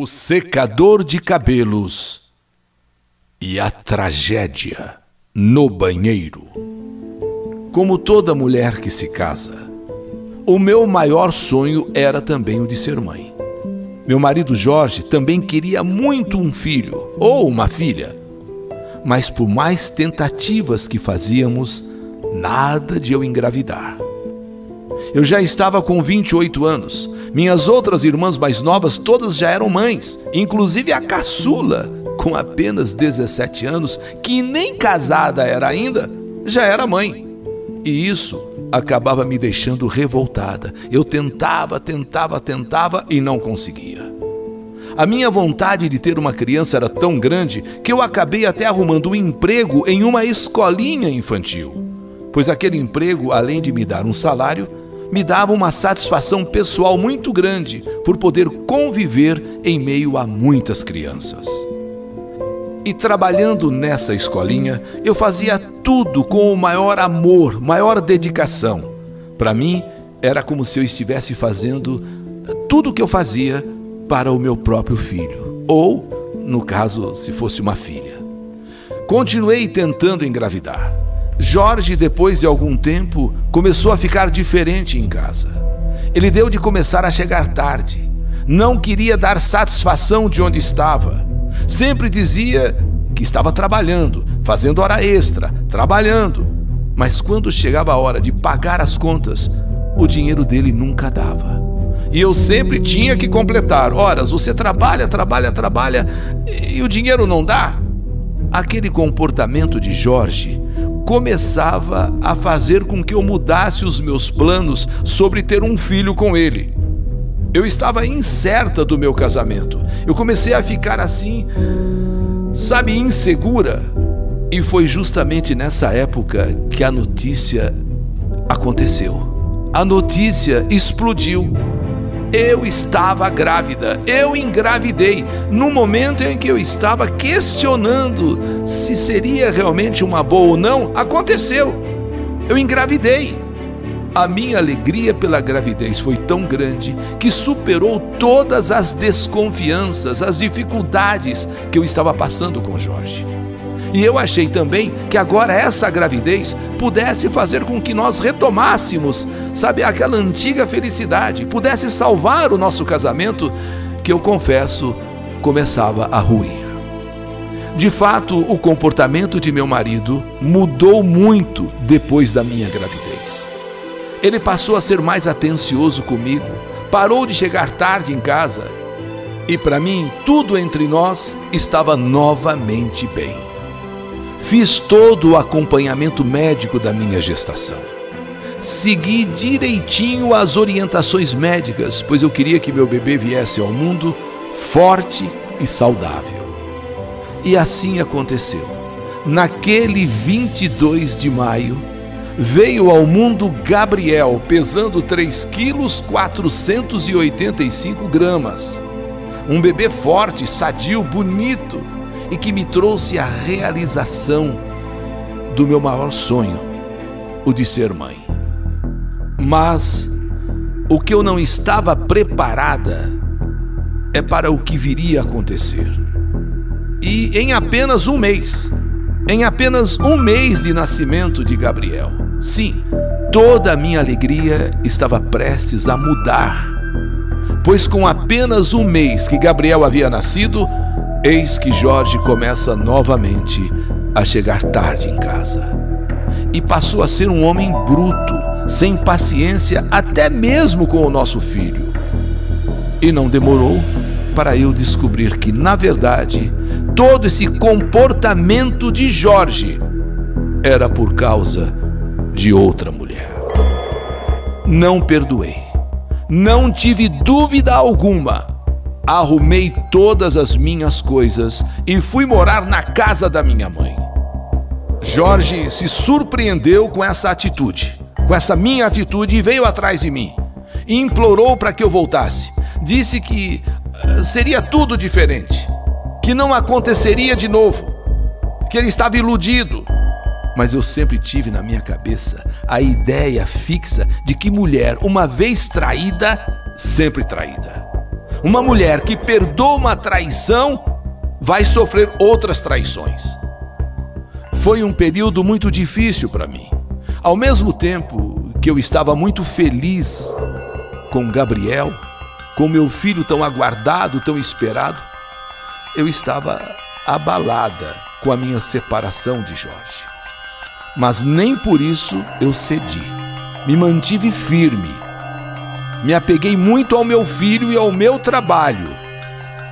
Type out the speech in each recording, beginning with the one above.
o secador de cabelos e a tragédia no banheiro. Como toda mulher que se casa, o meu maior sonho era também o de ser mãe. Meu marido Jorge também queria muito um filho ou uma filha, mas por mais tentativas que fazíamos, nada de eu engravidar. Eu já estava com 28 anos. Minhas outras irmãs mais novas todas já eram mães, inclusive a caçula, com apenas 17 anos, que nem casada era ainda, já era mãe. E isso acabava me deixando revoltada. Eu tentava, tentava, tentava e não conseguia. A minha vontade de ter uma criança era tão grande que eu acabei até arrumando um emprego em uma escolinha infantil. Pois aquele emprego, além de me dar um salário, me dava uma satisfação pessoal muito grande por poder conviver em meio a muitas crianças. E trabalhando nessa escolinha, eu fazia tudo com o maior amor, maior dedicação. Para mim, era como se eu estivesse fazendo tudo o que eu fazia para o meu próprio filho, ou, no caso, se fosse uma filha. Continuei tentando engravidar. Jorge, depois de algum tempo, começou a ficar diferente em casa. Ele deu de começar a chegar tarde. Não queria dar satisfação de onde estava. Sempre dizia que estava trabalhando, fazendo hora extra, trabalhando. Mas quando chegava a hora de pagar as contas, o dinheiro dele nunca dava. E eu sempre tinha que completar. Horas, você trabalha, trabalha, trabalha e o dinheiro não dá? Aquele comportamento de Jorge começava a fazer com que eu mudasse os meus planos sobre ter um filho com ele. Eu estava incerta do meu casamento. Eu comecei a ficar assim, sabe, insegura. E foi justamente nessa época que a notícia aconteceu. A notícia explodiu. Eu estava grávida, eu engravidei, no momento em que eu estava questionando se seria realmente uma boa ou não, aconteceu. Eu engravidei. A minha alegria pela gravidez foi tão grande que superou todas as desconfianças, as dificuldades que eu estava passando com Jorge. E eu achei também que agora essa gravidez pudesse fazer com que nós retomássemos, sabe, aquela antiga felicidade, pudesse salvar o nosso casamento, que eu confesso começava a ruir. De fato, o comportamento de meu marido mudou muito depois da minha gravidez. Ele passou a ser mais atencioso comigo, parou de chegar tarde em casa e, para mim, tudo entre nós estava novamente bem. Fiz todo o acompanhamento médico da minha gestação. Segui direitinho as orientações médicas, pois eu queria que meu bebê viesse ao mundo forte e saudável. E assim aconteceu. Naquele 22 de maio, veio ao mundo Gabriel, pesando 3 quilos 485 gramas. Um bebê forte, sadio, bonito e que me trouxe a realização do meu maior sonho, o de ser mãe. Mas o que eu não estava preparada é para o que viria a acontecer. E em apenas um mês, em apenas um mês de nascimento de Gabriel, sim, toda a minha alegria estava prestes a mudar. Pois com apenas um mês que Gabriel havia nascido, Eis que Jorge começa novamente a chegar tarde em casa. E passou a ser um homem bruto, sem paciência, até mesmo com o nosso filho. E não demorou para eu descobrir que, na verdade, todo esse comportamento de Jorge era por causa de outra mulher. Não perdoei. Não tive dúvida alguma arrumei todas as minhas coisas e fui morar na casa da minha mãe. Jorge se surpreendeu com essa atitude, com essa minha atitude e veio atrás de mim. E implorou para que eu voltasse. Disse que uh, seria tudo diferente, que não aconteceria de novo, que ele estava iludido. Mas eu sempre tive na minha cabeça a ideia fixa de que mulher, uma vez traída, sempre traída. Uma mulher que perdoa uma traição vai sofrer outras traições. Foi um período muito difícil para mim. Ao mesmo tempo que eu estava muito feliz com Gabriel, com meu filho tão aguardado, tão esperado, eu estava abalada com a minha separação de Jorge. Mas nem por isso eu cedi. Me mantive firme. Me apeguei muito ao meu filho e ao meu trabalho,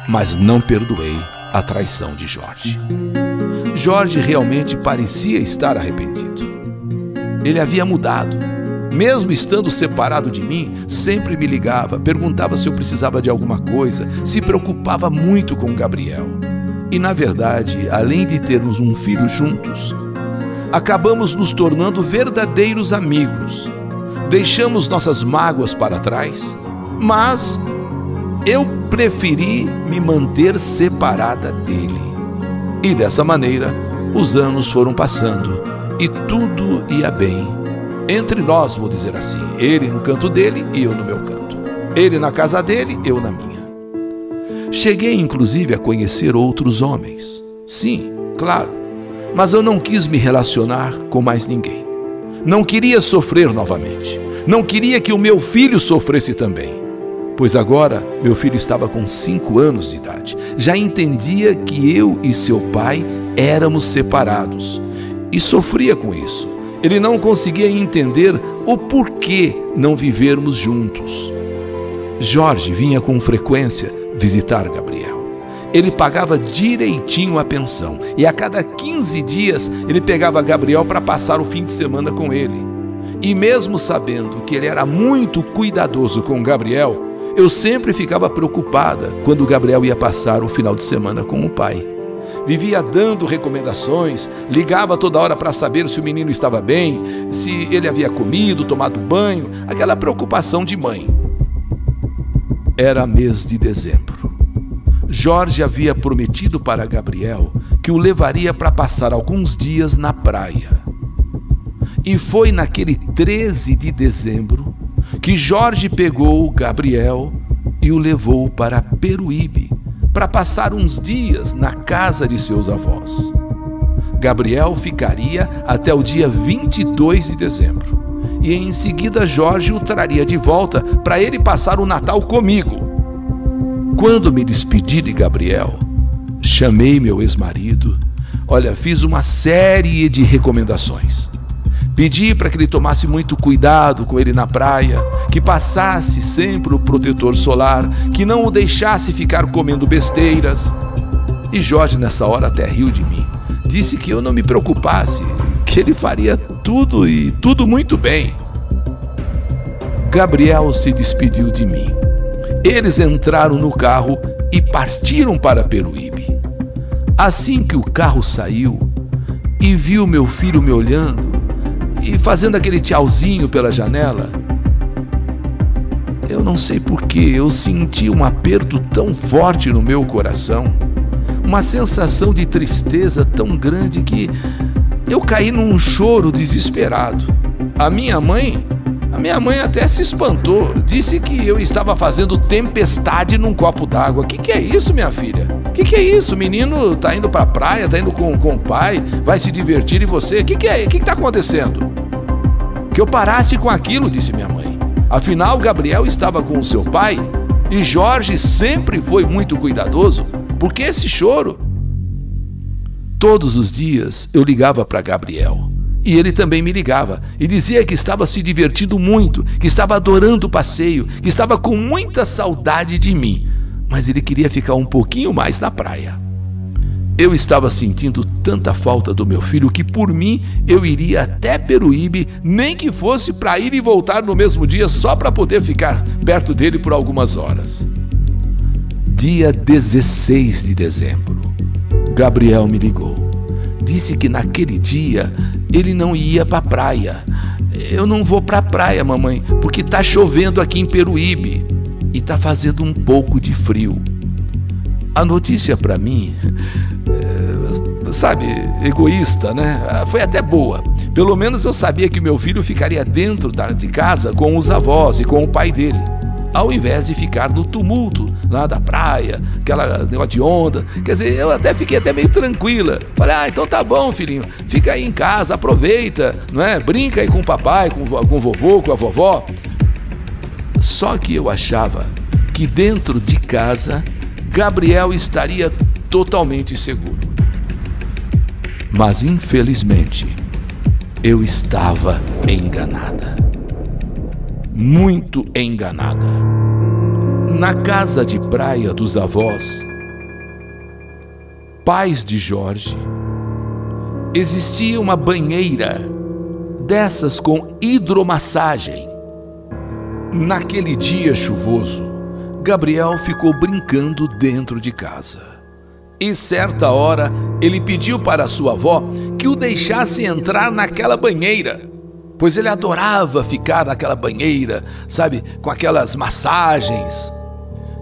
mas não perdoei a traição de Jorge. Jorge realmente parecia estar arrependido. Ele havia mudado. Mesmo estando separado de mim, sempre me ligava, perguntava se eu precisava de alguma coisa, se preocupava muito com Gabriel. E na verdade, além de termos um filho juntos, acabamos nos tornando verdadeiros amigos. Deixamos nossas mágoas para trás, mas eu preferi me manter separada dele. E dessa maneira, os anos foram passando e tudo ia bem. Entre nós, vou dizer assim, ele no canto dele e eu no meu canto. Ele na casa dele, eu na minha. Cheguei inclusive a conhecer outros homens. Sim, claro, mas eu não quis me relacionar com mais ninguém. Não queria sofrer novamente. Não queria que o meu filho sofresse também pois agora meu filho estava com cinco anos de idade. Já entendia que eu e seu pai éramos separados e sofria com isso. Ele não conseguia entender o porquê não vivermos juntos. Jorge vinha com frequência visitar Gabriel. Ele pagava direitinho a pensão e a cada 15 dias ele pegava Gabriel para passar o fim de semana com ele. E mesmo sabendo que ele era muito cuidadoso com Gabriel, eu sempre ficava preocupada quando Gabriel ia passar o final de semana com o pai. Vivia dando recomendações, ligava toda hora para saber se o menino estava bem, se ele havia comido, tomado banho, aquela preocupação de mãe. Era mês de dezembro. Jorge havia prometido para Gabriel que o levaria para passar alguns dias na praia. E foi naquele 13 de dezembro que Jorge pegou Gabriel e o levou para Peruíbe para passar uns dias na casa de seus avós. Gabriel ficaria até o dia 22 de dezembro e em seguida Jorge o traria de volta para ele passar o Natal comigo. Quando me despedi de Gabriel, chamei meu ex-marido. Olha, fiz uma série de recomendações. Pedi para que ele tomasse muito cuidado com ele na praia, que passasse sempre o protetor solar, que não o deixasse ficar comendo besteiras. E Jorge, nessa hora, até riu de mim. Disse que eu não me preocupasse, que ele faria tudo e tudo muito bem. Gabriel se despediu de mim. Eles entraram no carro e partiram para Peruíbe. Assim que o carro saiu e viu meu filho me olhando, e fazendo aquele tchauzinho pela janela. Eu não sei porquê, eu senti um aperto tão forte no meu coração, uma sensação de tristeza tão grande que eu caí num choro desesperado. A minha mãe, a minha mãe até se espantou, disse que eu estava fazendo tempestade num copo d'água. O que, que é isso, minha filha? O que, que é isso? O menino tá indo pra praia, tá indo com, com o pai, vai se divertir e você? O que, que é? O que, que tá acontecendo? Que eu parasse com aquilo, disse minha mãe. Afinal, Gabriel estava com o seu pai e Jorge sempre foi muito cuidadoso. Por que esse choro? Todos os dias eu ligava para Gabriel. E ele também me ligava e dizia que estava se divertindo muito, que estava adorando o passeio, que estava com muita saudade de mim, mas ele queria ficar um pouquinho mais na praia. Eu estava sentindo tanta falta do meu filho que, por mim, eu iria até Peruíbe, nem que fosse para ir e voltar no mesmo dia só para poder ficar perto dele por algumas horas. Dia 16 de dezembro, Gabriel me ligou. Disse que naquele dia ele não ia para a praia. Eu não vou para a praia, mamãe, porque está chovendo aqui em Peruíbe e está fazendo um pouco de frio. A notícia para mim sabe, egoísta, né? Ah, foi até boa. Pelo menos eu sabia que meu filho ficaria dentro de casa com os avós e com o pai dele, ao invés de ficar no tumulto lá da praia, aquela negócio de onda. Quer dizer, eu até fiquei até meio tranquila. Falei, ah, então tá bom, filhinho, fica aí em casa, aproveita, não é? Brinca aí com o papai, com, com o vovô, com a vovó. Só que eu achava que dentro de casa Gabriel estaria totalmente seguro. Mas infelizmente, eu estava enganada. Muito enganada. Na casa de praia dos avós, pais de Jorge, existia uma banheira dessas com hidromassagem. Naquele dia chuvoso, Gabriel ficou brincando dentro de casa. E certa hora ele pediu para sua avó que o deixasse entrar naquela banheira, pois ele adorava ficar naquela banheira, sabe, com aquelas massagens.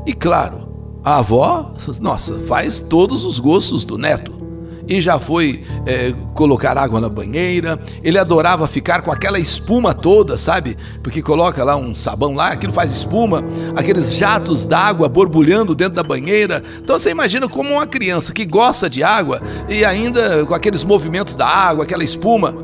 E claro, a avó, nossa, faz todos os gostos do neto e já foi é, colocar água na banheira. Ele adorava ficar com aquela espuma toda, sabe? Porque coloca lá um sabão lá, aquilo faz espuma, aqueles jatos d'água borbulhando dentro da banheira. Então você imagina como uma criança que gosta de água e ainda com aqueles movimentos da água, aquela espuma.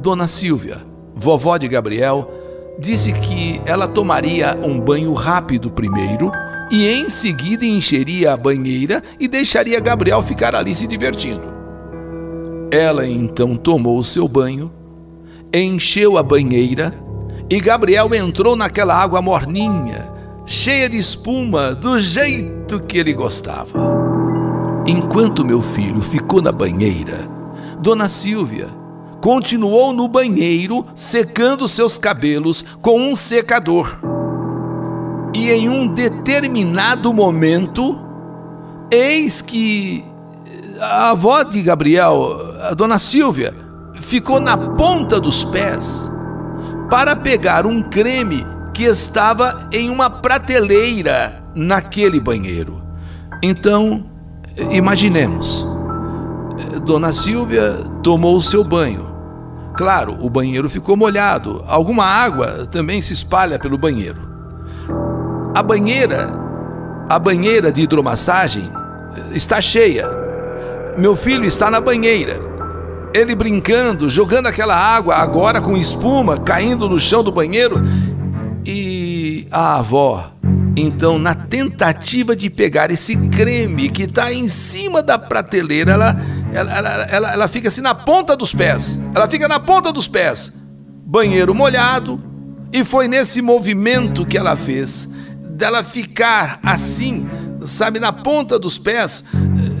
Dona Silvia, vovó de Gabriel, disse que ela tomaria um banho rápido primeiro e em seguida encheria a banheira e deixaria Gabriel ficar ali se divertindo. Ela então tomou seu banho, encheu a banheira e Gabriel entrou naquela água morninha, cheia de espuma, do jeito que ele gostava. Enquanto meu filho ficou na banheira, Dona Silvia continuou no banheiro secando seus cabelos com um secador. E em um determinado momento, eis que a avó de Gabriel, a dona Silvia, ficou na ponta dos pés para pegar um creme que estava em uma prateleira naquele banheiro. Então, imaginemos, Dona Silvia tomou o seu banho. Claro, o banheiro ficou molhado, alguma água também se espalha pelo banheiro. A banheira, a banheira de hidromassagem está cheia. Meu filho está na banheira. Ele brincando, jogando aquela água agora com espuma caindo no chão do banheiro. E a avó, então, na tentativa de pegar esse creme que está em cima da prateleira, ela, ela, ela, ela, ela fica assim na ponta dos pés. Ela fica na ponta dos pés. Banheiro molhado. E foi nesse movimento que ela fez dela ficar assim, sabe, na ponta dos pés,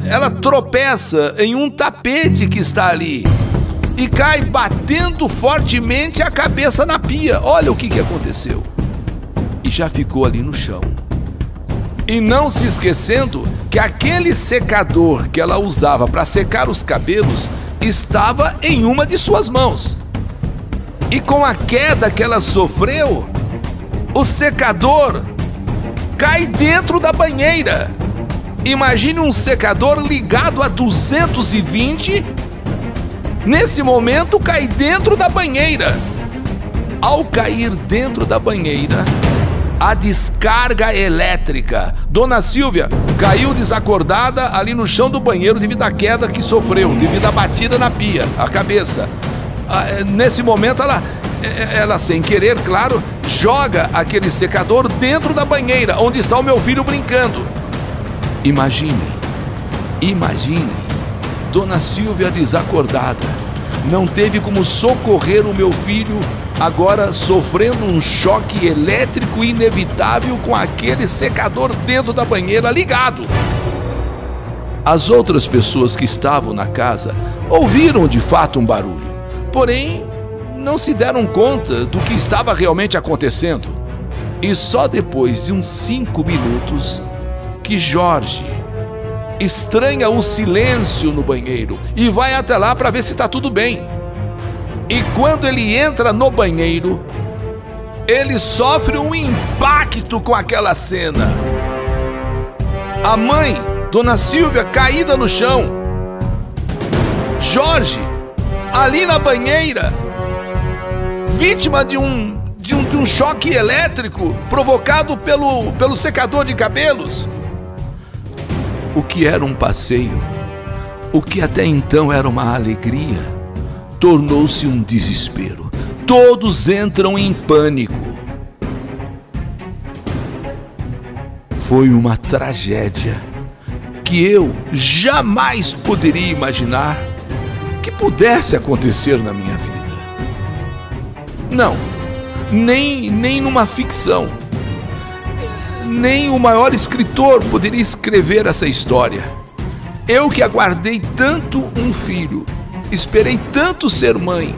ela tropeça em um tapete que está ali e cai batendo fortemente a cabeça na pia. Olha o que, que aconteceu. E já ficou ali no chão. E não se esquecendo que aquele secador que ela usava para secar os cabelos estava em uma de suas mãos. E com a queda que ela sofreu, o secador cai dentro da banheira. Imagine um secador ligado a 220. Nesse momento, cai dentro da banheira. Ao cair dentro da banheira, a descarga elétrica. Dona Silvia caiu desacordada ali no chão do banheiro devido à queda que sofreu, devido à batida na pia, a cabeça. Ah, é, nesse momento, ela é, ela sem querer, claro, joga aquele secador dentro da banheira onde está o meu filho brincando. Imagine, imagine, Dona Silvia desacordada, não teve como socorrer o meu filho, agora sofrendo um choque elétrico inevitável com aquele secador dentro da banheira ligado. As outras pessoas que estavam na casa ouviram de fato um barulho, porém não se deram conta do que estava realmente acontecendo. E só depois de uns cinco minutos que Jorge estranha o silêncio no banheiro e vai até lá para ver se está tudo bem. E quando ele entra no banheiro, ele sofre um impacto com aquela cena. A mãe, Dona Silvia, caída no chão. Jorge, ali na banheira, vítima de um, de um, de um choque elétrico provocado pelo, pelo secador de cabelos. O que era um passeio, o que até então era uma alegria, tornou-se um desespero. Todos entram em pânico. Foi uma tragédia que eu jamais poderia imaginar que pudesse acontecer na minha vida. Não, nem, nem numa ficção. Nem o maior escritor poderia escrever essa história. Eu que aguardei tanto um filho, esperei tanto ser mãe,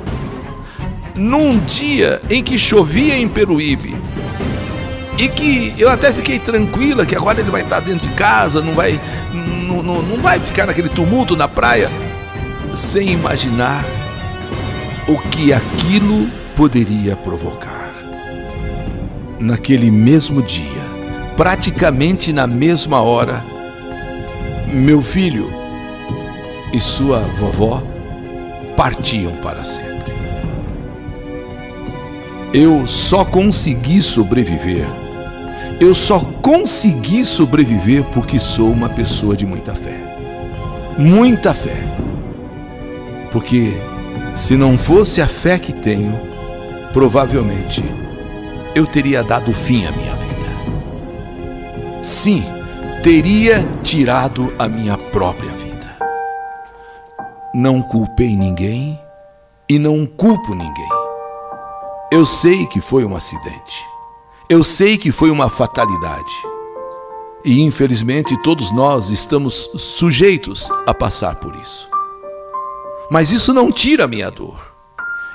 num dia em que chovia em Peruíbe, e que eu até fiquei tranquila que agora ele vai estar dentro de casa, não vai, não, não, não vai ficar naquele tumulto na praia, sem imaginar o que aquilo poderia provocar. Naquele mesmo dia, praticamente na mesma hora, meu filho e sua vovó partiam para sempre. Eu só consegui sobreviver. Eu só consegui sobreviver porque sou uma pessoa de muita fé. Muita fé. Porque se não fosse a fé que tenho, provavelmente eu teria dado fim à minha vida. Sim, teria tirado a minha própria vida. Não culpei ninguém e não culpo ninguém. Eu sei que foi um acidente. Eu sei que foi uma fatalidade. E infelizmente todos nós estamos sujeitos a passar por isso. Mas isso não tira a minha dor.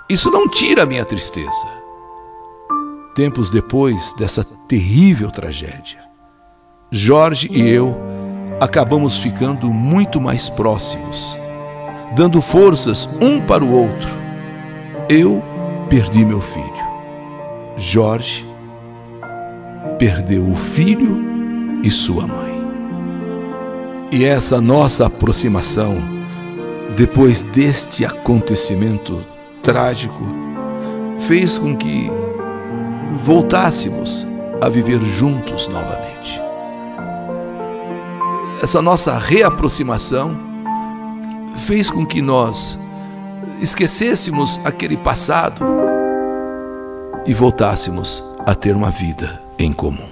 Isso não tira a minha tristeza. Tempos depois dessa terrível tragédia, Jorge e eu acabamos ficando muito mais próximos, dando forças um para o outro. Eu perdi meu filho. Jorge perdeu o filho e sua mãe. E essa nossa aproximação, depois deste acontecimento trágico fez com que voltássemos a viver juntos novamente. Essa nossa reaproximação fez com que nós esquecêssemos aquele passado e voltássemos a ter uma vida em comum.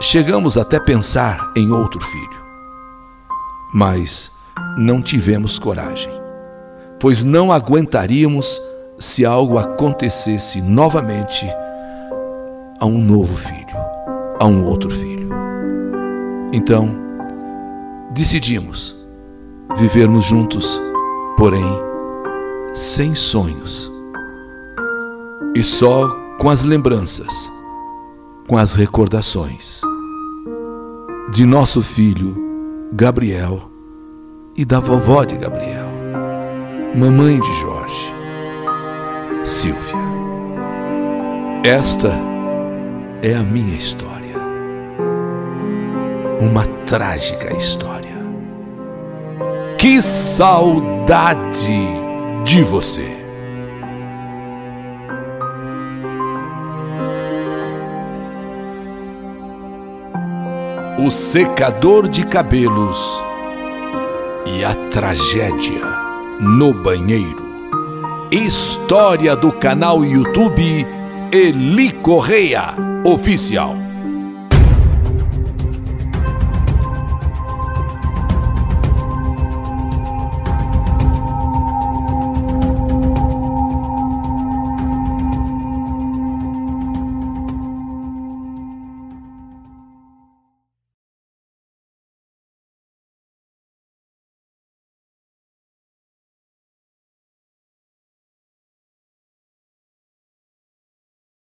Chegamos até pensar em outro filho, mas não tivemos coragem pois não aguentaríamos se algo acontecesse novamente a um novo filho, a um outro filho. Então, decidimos vivermos juntos, porém sem sonhos e só com as lembranças, com as recordações de nosso filho Gabriel e da vovó de Gabriel mamãe de Jorge, Silvia. Esta é a minha história. Uma trágica história. Que saudade de você! O secador de cabelos e a tragédia no banheiro. História do canal YouTube Eli Correia Oficial.